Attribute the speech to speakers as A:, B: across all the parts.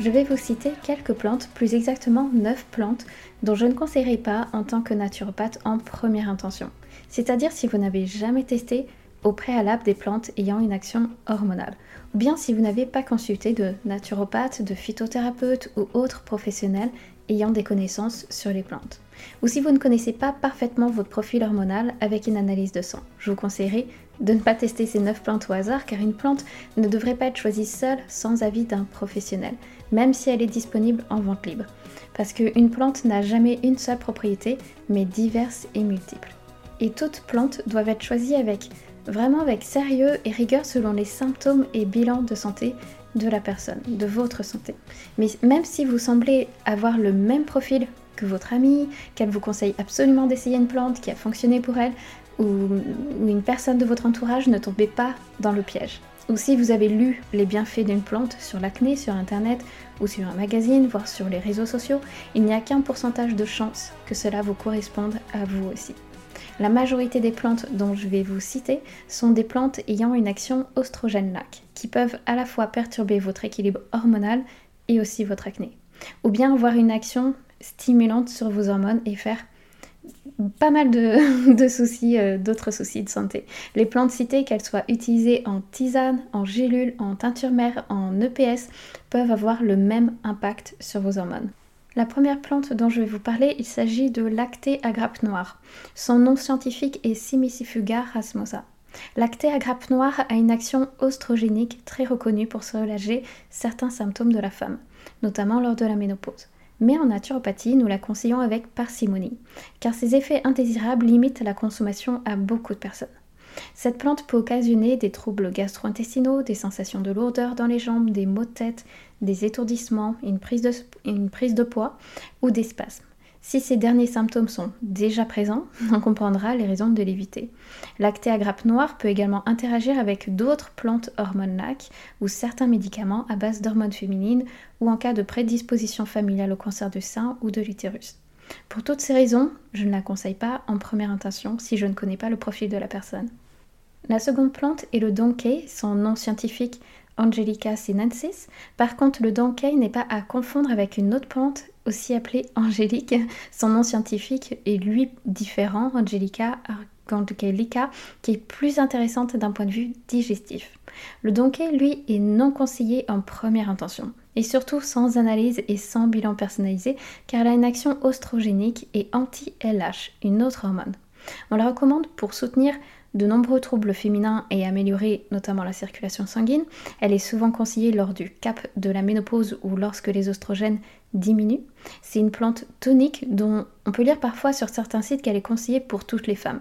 A: Je vais vous citer quelques plantes, plus exactement 9 plantes, dont je ne conseillerais pas en tant que naturopathe en première intention. C'est-à-dire si vous n'avez jamais testé au préalable des plantes ayant une action hormonale. Ou bien si vous n'avez pas consulté de naturopathe, de phytothérapeute ou autres professionnels ayant des connaissances sur les plantes. Ou si vous ne connaissez pas parfaitement votre profil hormonal avec une analyse de sang. Je vous conseillerais de ne pas tester ces 9 plantes au hasard car une plante ne devrait pas être choisie seule sans avis d'un professionnel, même si elle est disponible en vente libre. Parce qu'une plante n'a jamais une seule propriété, mais diverses et multiples. Et toutes plantes doivent être choisies avec vraiment avec sérieux et rigueur selon les symptômes et bilans de santé de la personne, de votre santé. Mais même si vous semblez avoir le même profil que votre amie, qu'elle vous conseille absolument d'essayer une plante qui a fonctionné pour elle, ou, une personne de votre entourage, ne tombez pas dans le piège. Ou si vous avez lu les bienfaits d'une plante sur l'acné, sur internet ou sur un magazine, voire sur les réseaux sociaux, il n'y a qu'un pourcentage de chance que cela vous corresponde à vous aussi. La majorité des plantes dont je vais vous citer sont des plantes ayant une action oestrogène-lac, qui peuvent à la fois perturber votre équilibre hormonal et aussi votre acné, ou bien avoir une action stimulante sur vos hormones et faire pas mal de, soucis, euh, d'autres soucis de santé. Les plantes citées, qu'elles soient utilisées en tisane, en gélule, en teinture mère, en EPS, peuvent avoir le même impact sur vos hormones. La première plante dont je vais vous parler, il s'agit de lacté à grappe noire. Son nom scientifique est Simicifuga rasmosa. Lacté à grappe noire a une action oestrogénique très reconnue pour soulager certains symptômes de la femme, notamment lors de la ménopause mais en naturopathie, nous la conseillons avec parcimonie, car ses effets indésirables limitent la consommation à beaucoup de personnes. Cette plante peut occasionner des troubles gastro-intestinaux, des sensations de lourdeur dans les jambes, des maux de tête, des étourdissements, une prise de, poids ou des spasmes. Si ces derniers symptômes sont déjà présents, on comprendra les raisons de l'éviter. L'acté à grappe noire peut également interagir avec d'autres plantes hormones LAC ou certains médicaments à base d'hormones féminines ou en cas de prédisposition familiale au cancer du sein ou de l'utérus. Pour toutes ces raisons, je ne la conseille pas en première intention si je ne connais pas le profil de la personne. La seconde plante est le donkey, son nom scientifique Angelica sinensis. Par contre, le donkey n'est pas à confondre avec une autre plante aussi appelée angélique. Son nom scientifique est lui différent, Angelica argangelica, qui est plus intéressante d'un point de vue digestif. Le donkey, lui, est non conseillé en première intention, et surtout sans analyse et sans bilan personnalisé, car elle a une action oestrogénique et anti-LH, une autre hormone. On la recommande pour soutenir de nombreux troubles féminins et améliorer notamment la circulation sanguine. Elle est souvent conseillée lors du cap de la ménopause ou lorsque les oestrogènes diminuent. C'est une plante tonique dont on peut lire parfois sur certains sites qu'elle est conseillée pour toutes les femmes.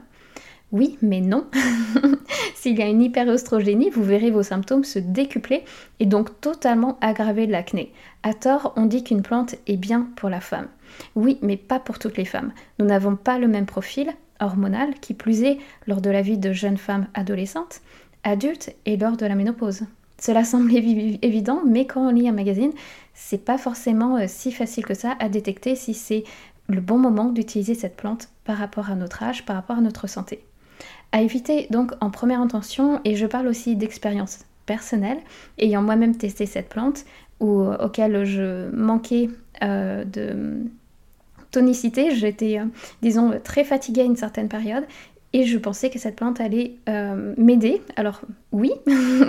A: Oui, mais non. S'il y a une hyperostrogénie, vous verrez vos symptômes se décupler et donc totalement aggraver l'acné. À tort, on dit qu'une plante est bien pour la femme. Oui, mais pas pour toutes les femmes. Nous n'avons pas le même profil, hormonale, qui plus est lors de la vie de jeunes femmes adolescentes, adultes et lors de la ménopause. Cela semble évident, mais quand on lit un magazine, c'est pas forcément euh, si facile que ça à détecter si c'est le bon moment d'utiliser cette plante par rapport à notre âge, par rapport à notre santé. À éviter donc en première intention, et je parle aussi d'expérience personnelle, ayant moi-même testé cette plante, ou euh, auquel je manquais euh, de, J'étais, euh, disons, très fatiguée à une certaine période et je pensais que cette plante allait euh, m'aider. Alors oui,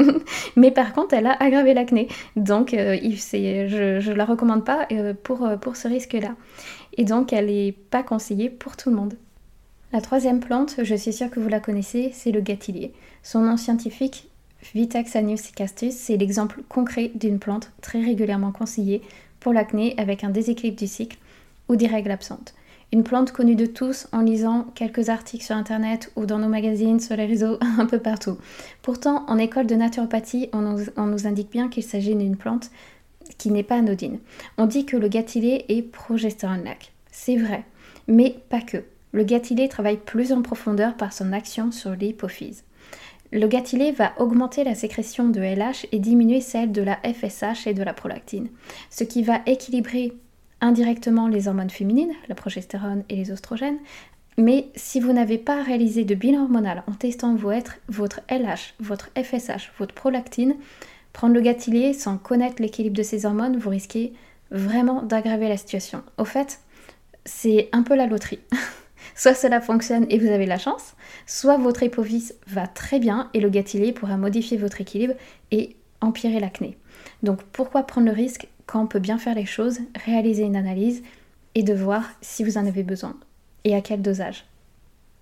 A: mais par contre, elle a aggravé l'acné. Donc euh, je ne la recommande pas pour, pour ce risque-là. Et donc, elle n'est pas conseillée pour tout le monde. La troisième plante, je suis sûre que vous la connaissez, c'est le gâtillier. Son nom scientifique, Vitaxanius castus, c'est l'exemple concret d'une plante très régulièrement conseillée pour l'acné avec un déséquilibre du cycle ou des règles absentes. Une plante connue de tous en lisant quelques articles sur internet ou dans nos magazines, sur les réseaux, un peu partout. Pourtant, en école de naturopathie, on nous, indique bien qu'il s'agit d'une plante qui n'est pas anodine. On dit que le gâtillier est progestérone lac. C'est vrai. Mais pas que. Le gatilé travaille plus en profondeur par son action sur l'hypophyse. Le gatilé va augmenter la sécrétion de LH et diminuer celle de la FSH et de la prolactine, ce qui va équilibrer indirectement les hormones féminines, la progestérone et les oestrogènes. Mais si vous n'avez pas réalisé de bilan hormonal en testant votre LH, votre FSH, votre prolactine, prendre le gatilé sans connaître l'équilibre de ces hormones, vous risquez vraiment d'aggraver la situation. Au fait, c'est un peu la loterie. soit cela fonctionne et vous avez la chance, soit votre hypophyse va très bien et le gatilé pourra modifier votre équilibre et empirer l'acné. Donc pourquoi prendre le risque quand on peut bien faire les choses, réaliser une analyse et de voir si vous en avez besoin et à quel dosage.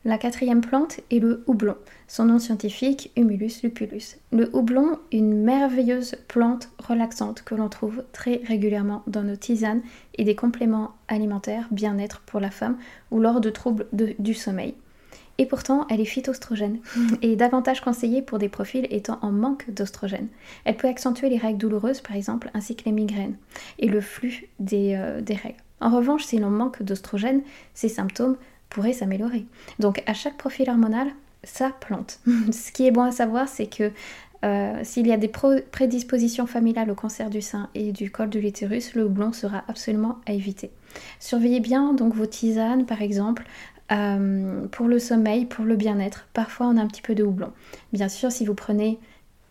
A: La quatrième plante est le houblon, son nom scientifique Humulus lupulus. Le houblon, une merveilleuse plante relaxante que l'on trouve très régulièrement dans nos tisanes et des compléments alimentaires bien-être pour la femme ou lors de troubles du sommeil. Et pourtant, elle est phytostrogène et davantage conseillée pour des profils étant en manque d'ostrogène. Elle peut accentuer les règles douloureuses, par exemple, ainsi que les migraines et le flux des, euh, des règles. En revanche, si l'on manque d'ostrogène, ces symptômes pourrait s'améliorer. Donc à chaque profil hormonal, ça plante. Ce qui est bon à savoir, c'est que euh, s'il y a des prédispositions familiales au cancer du sein et du col de l'utérus, le houblon sera absolument à éviter. Surveillez bien donc vos tisanes par exemple. Euh, pour le sommeil, pour le bien-être, parfois on a un petit peu de houblon. Bien sûr, si vous prenez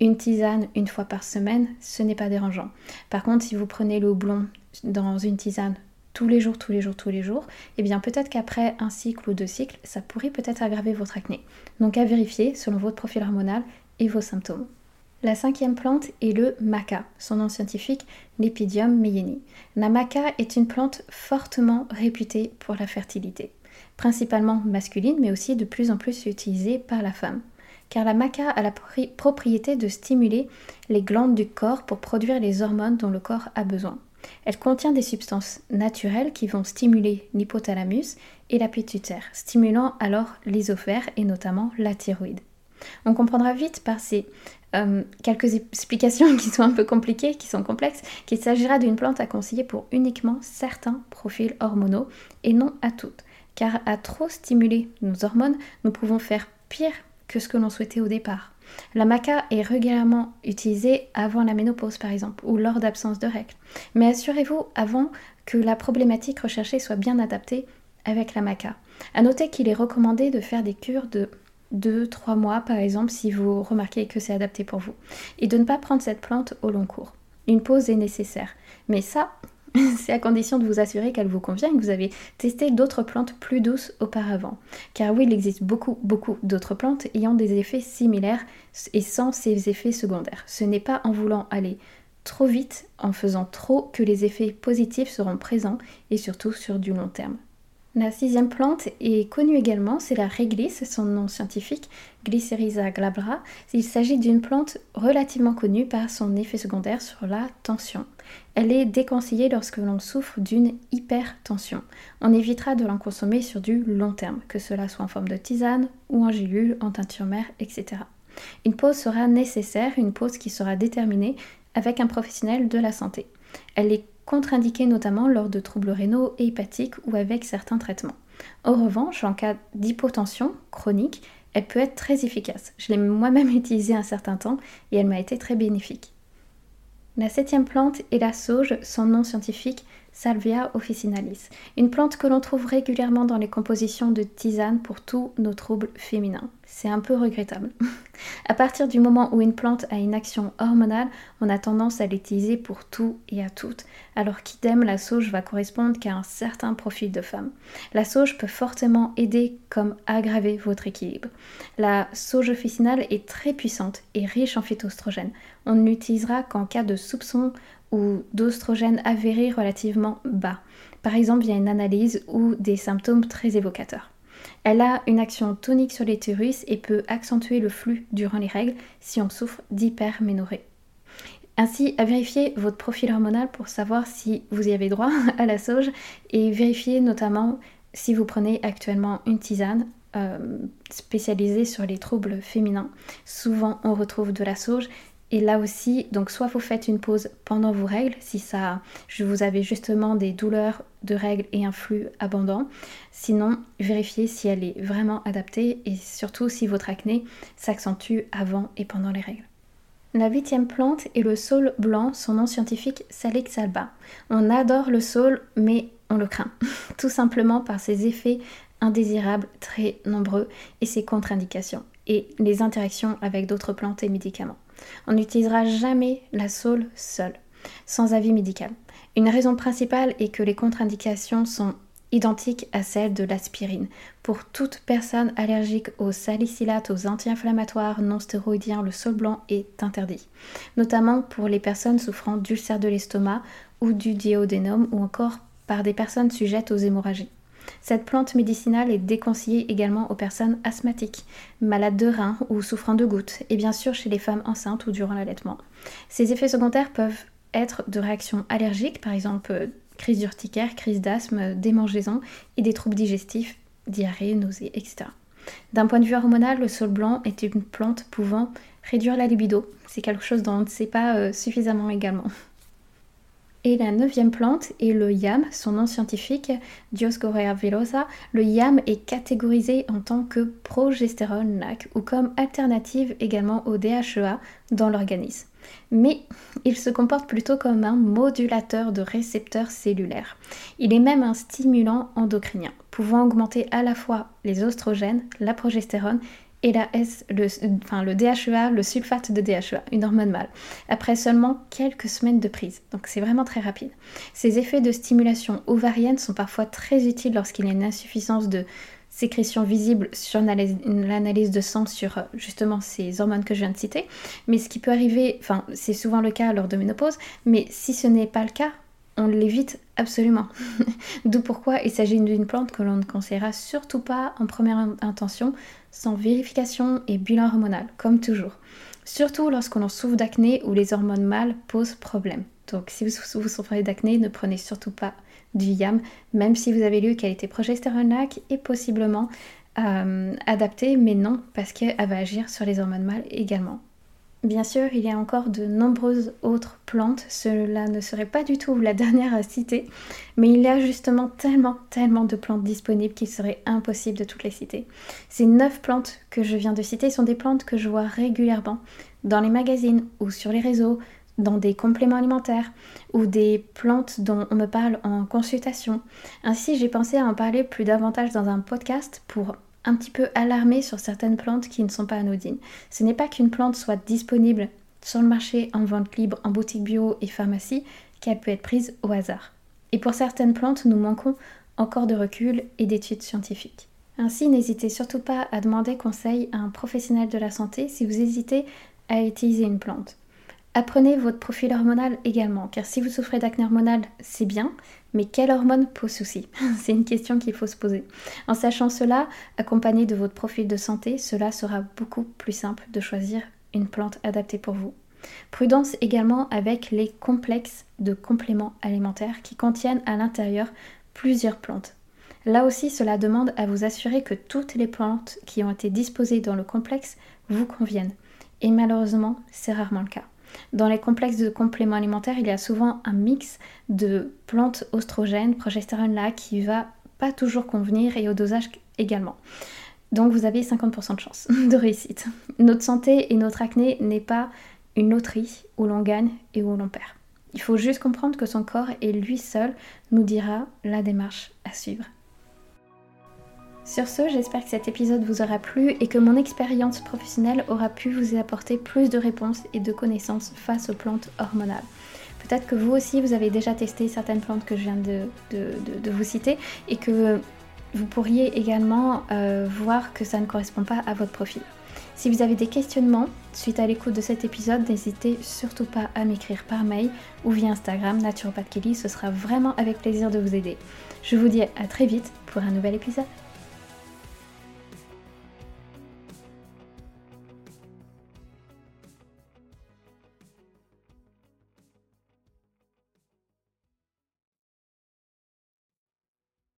A: une tisane une fois par semaine, ce n'est pas dérangeant. Par contre, si vous prenez le houblon dans une tisane tous les jours, tous les jours, tous les jours, et eh bien peut-être qu'après un cycle ou deux cycles, ça pourrait peut-être aggraver votre acné. Donc à vérifier selon votre profil hormonal et vos symptômes. La cinquième plante est le maca, son nom scientifique Lepidium meyeni. La maca est une plante fortement réputée pour la fertilité, principalement masculine mais aussi de plus en plus utilisée par la femme. Car la maca a la propriété de stimuler les glandes du corps pour produire les hormones dont le corps a besoin. Elle contient des substances naturelles qui vont stimuler l'hypothalamus et la pituitaire, stimulant alors les ovaires et notamment la thyroïde. On comprendra vite par ces euh, quelques explications qui sont un peu compliquées, qui sont complexes, qu'il s'agira d'une plante à conseiller pour uniquement certains profils hormonaux et non à toutes. Car à trop stimuler nos hormones, nous pouvons faire pire que ce que l'on souhaitait au départ. La maca est régulièrement utilisée avant la ménopause par exemple ou lors d'absence de règles. Mais assurez-vous avant que la problématique recherchée soit bien adaptée avec la maca. A noter qu'il est recommandé de faire des cures de 2-3 mois par exemple si vous remarquez que c'est adapté pour vous et de ne pas prendre cette plante au long cours. Une pause est nécessaire. Mais ça, c'est à condition de vous assurer qu'elle vous convient et que vous avez testé d'autres plantes plus douces auparavant. Car oui, il existe beaucoup, beaucoup d'autres plantes ayant des effets similaires et sans ces effets secondaires. Ce n'est pas en voulant aller trop vite, en faisant trop, que les effets positifs seront présents et surtout sur du long terme. La sixième plante est connue également, c'est la réglisse, son nom scientifique, Glycyrrhiza glabra. Il s'agit d'une plante relativement connue par son effet secondaire sur la tension. Elle est déconseillée lorsque l'on souffre d'une hypertension. On évitera de l'en consommer sur du long terme, que cela soit en forme de tisane ou en gélule, en teinture mère, etc. Une pause sera nécessaire, une pause qui sera déterminée avec un professionnel de la santé. Elle est contre-indiquée notamment lors de troubles rénaux et hépatiques ou avec certains traitements. En revanche, en cas d'hypotension chronique, elle peut être très efficace. Je l'ai moi-même utilisée un certain temps et elle m'a été très bénéfique. La septième plante est la sauge, son nom scientifique Salvia officinalis, une plante que l'on trouve régulièrement dans les compositions de tisane pour tous nos troubles féminins. C'est un peu regrettable. à partir du moment où une plante a une action hormonale, on a tendance à l'utiliser pour tout et à toutes, alors qu'idem la sauge va correspondre qu'à un certain profil de femme. La sauge peut fortement aider comme aggraver votre équilibre. La sauge officinale est très puissante et riche en phytoestrogènes. On ne l'utilisera qu'en cas de soupçon ou avérés relativement bas, par exemple via une analyse ou des symptômes très évocateurs. Elle a une action tonique sur l'utérus et peut accentuer le flux durant les règles si on souffre d'hyperménorrhée. Ainsi, à vérifier votre profil hormonal pour savoir si vous y avez droit à la sauge et vérifier notamment si vous prenez actuellement une tisane euh, spécialisée sur les troubles féminins. Souvent, on retrouve de la sauge Et là aussi, donc soit vous faites une pause pendant vos règles, si ça, vous avez justement des douleurs de règles et un flux abondant. Sinon, vérifiez si elle est vraiment adaptée et surtout si votre acné s'accentue avant et pendant les règles. La huitième plante est le saule blanc, son nom scientifique Salix alba. On adore le saule, mais on le craint, tout simplement par ses effets indésirables très nombreux et ses contre-indications et les interactions avec d'autres plantes et médicaments. On n'utilisera jamais la saule seule, sans avis médical. Une raison principale est que les contre-indications sont identiques à celles de l'aspirine. Pour toute personne allergique aux salicylates, aux anti-inflammatoires non stéroïdiens, le saule blanc est interdit, notamment pour les personnes souffrant d'ulcères de l'estomac ou du diodénum ou encore par des personnes sujettes aux hémorragies. Cette plante médicinale est déconseillée également aux personnes asthmatiques, malades de reins ou souffrant de gouttes, et bien sûr chez les femmes enceintes ou durant l'allaitement. Ces effets secondaires peuvent être de réactions allergiques, par exemple euh, crise d'urticaire, crise d'asthme, démangeaisons et des troubles digestifs, diarrhée, nausées, etc. D'un point de vue hormonal, le saule blanc est une plante pouvant réduire la libido. C'est quelque chose dont on ne sait pas euh, suffisamment également. Et la neuvième plante est le yam, son nom scientifique, Dioscorea velosa. Le yam est catégorisé en tant que progestérone NAC ou comme alternative également au DHEA dans l'organisme. Mais il se comporte plutôt comme un modulateur de récepteurs cellulaires. Il est même un stimulant endocrinien, pouvant augmenter à la fois les oestrogènes, la progestérone et la S, le, enfin, le DHEA, le sulfate de DHEA, une hormone mâle, après seulement quelques semaines de prise. Donc c'est vraiment très rapide. Ces effets de stimulation ovarienne sont parfois très utiles lorsqu'il y a une insuffisance de sécrétion visible sur l'analyse de sang sur euh, justement ces hormones que je viens de citer. Mais ce qui peut arriver, enfin c'est souvent le cas lors de ménopause, mais si ce n'est pas le cas, on l'évite absolument. D'où pourquoi il s'agit d'une plante que l'on ne conseillera surtout pas en première intention sans vérification et bilan hormonal, comme toujours. Surtout lorsqu'on en souffre d'acné ou les hormones mâles posent problème. Donc si vous, souffrez d'acné, ne prenez surtout pas du YAM, même si vous avez lu qu'elle était progestérone-lac et possiblement euh, adaptée, mais non, parce qu'elle va agir sur les hormones mâles également. Bien sûr, il y a encore de nombreuses autres plantes, cela ne serait pas du tout la dernière à citer, mais il y a justement tellement, tellement de plantes disponibles qu'il serait impossible de toutes les citer. Ces neuf plantes que je viens de citer sont des plantes que je vois régulièrement dans les magazines ou sur les réseaux, dans des compléments alimentaires ou des plantes dont on me parle en consultation. Ainsi, j'ai pensé à en parler plus davantage dans un podcast pour un petit peu alarmé sur certaines plantes qui ne sont pas anodines. Ce n'est pas qu'une plante soit disponible sur le marché en vente libre, en boutique bio et pharmacie, qu'elle peut être prise au hasard. Et pour certaines plantes, nous manquons encore de recul et d'études scientifiques. Ainsi, n'hésitez surtout pas à demander conseil à un professionnel de la santé si vous hésitez à utiliser une plante. Apprenez votre profil hormonal également, car si vous souffrez d'acné hormonal, c'est bien, mais quelle hormone pose souci C'est une question qu'il faut se poser. En sachant cela, accompagné de votre profil de santé, cela sera beaucoup plus simple de choisir une plante adaptée pour vous. Prudence également avec les complexes de compléments alimentaires qui contiennent à l'intérieur plusieurs plantes. Là aussi, cela demande à vous assurer que toutes les plantes qui ont été disposées dans le complexe vous conviennent. Et malheureusement, c'est rarement le cas. Dans les complexes de compléments alimentaires, il y a souvent un mix de plantes oestrogènes, progestérone là, qui va pas toujours convenir et au dosage également. Donc vous avez 50% de chance de réussite. Notre santé et notre acné n'est pas une loterie où l'on gagne et où l'on perd. Il faut juste comprendre que son corps et lui seul nous dira la démarche à suivre. Sur ce, j'espère que cet épisode vous aura plu et que mon expérience professionnelle aura pu vous apporter plus de réponses et de connaissances face aux plantes hormonales. Peut-être que vous aussi, vous avez déjà testé certaines plantes que je viens de, vous citer et que vous pourriez également euh, voir que ça ne correspond pas à votre profil. Si vous avez des questionnements suite à l'écoute de cet épisode, n'hésitez surtout pas à m'écrire par mail ou via Instagram Naturopath Kelly, ce sera vraiment avec plaisir de vous aider. Je vous dis à très vite pour un nouvel épisode.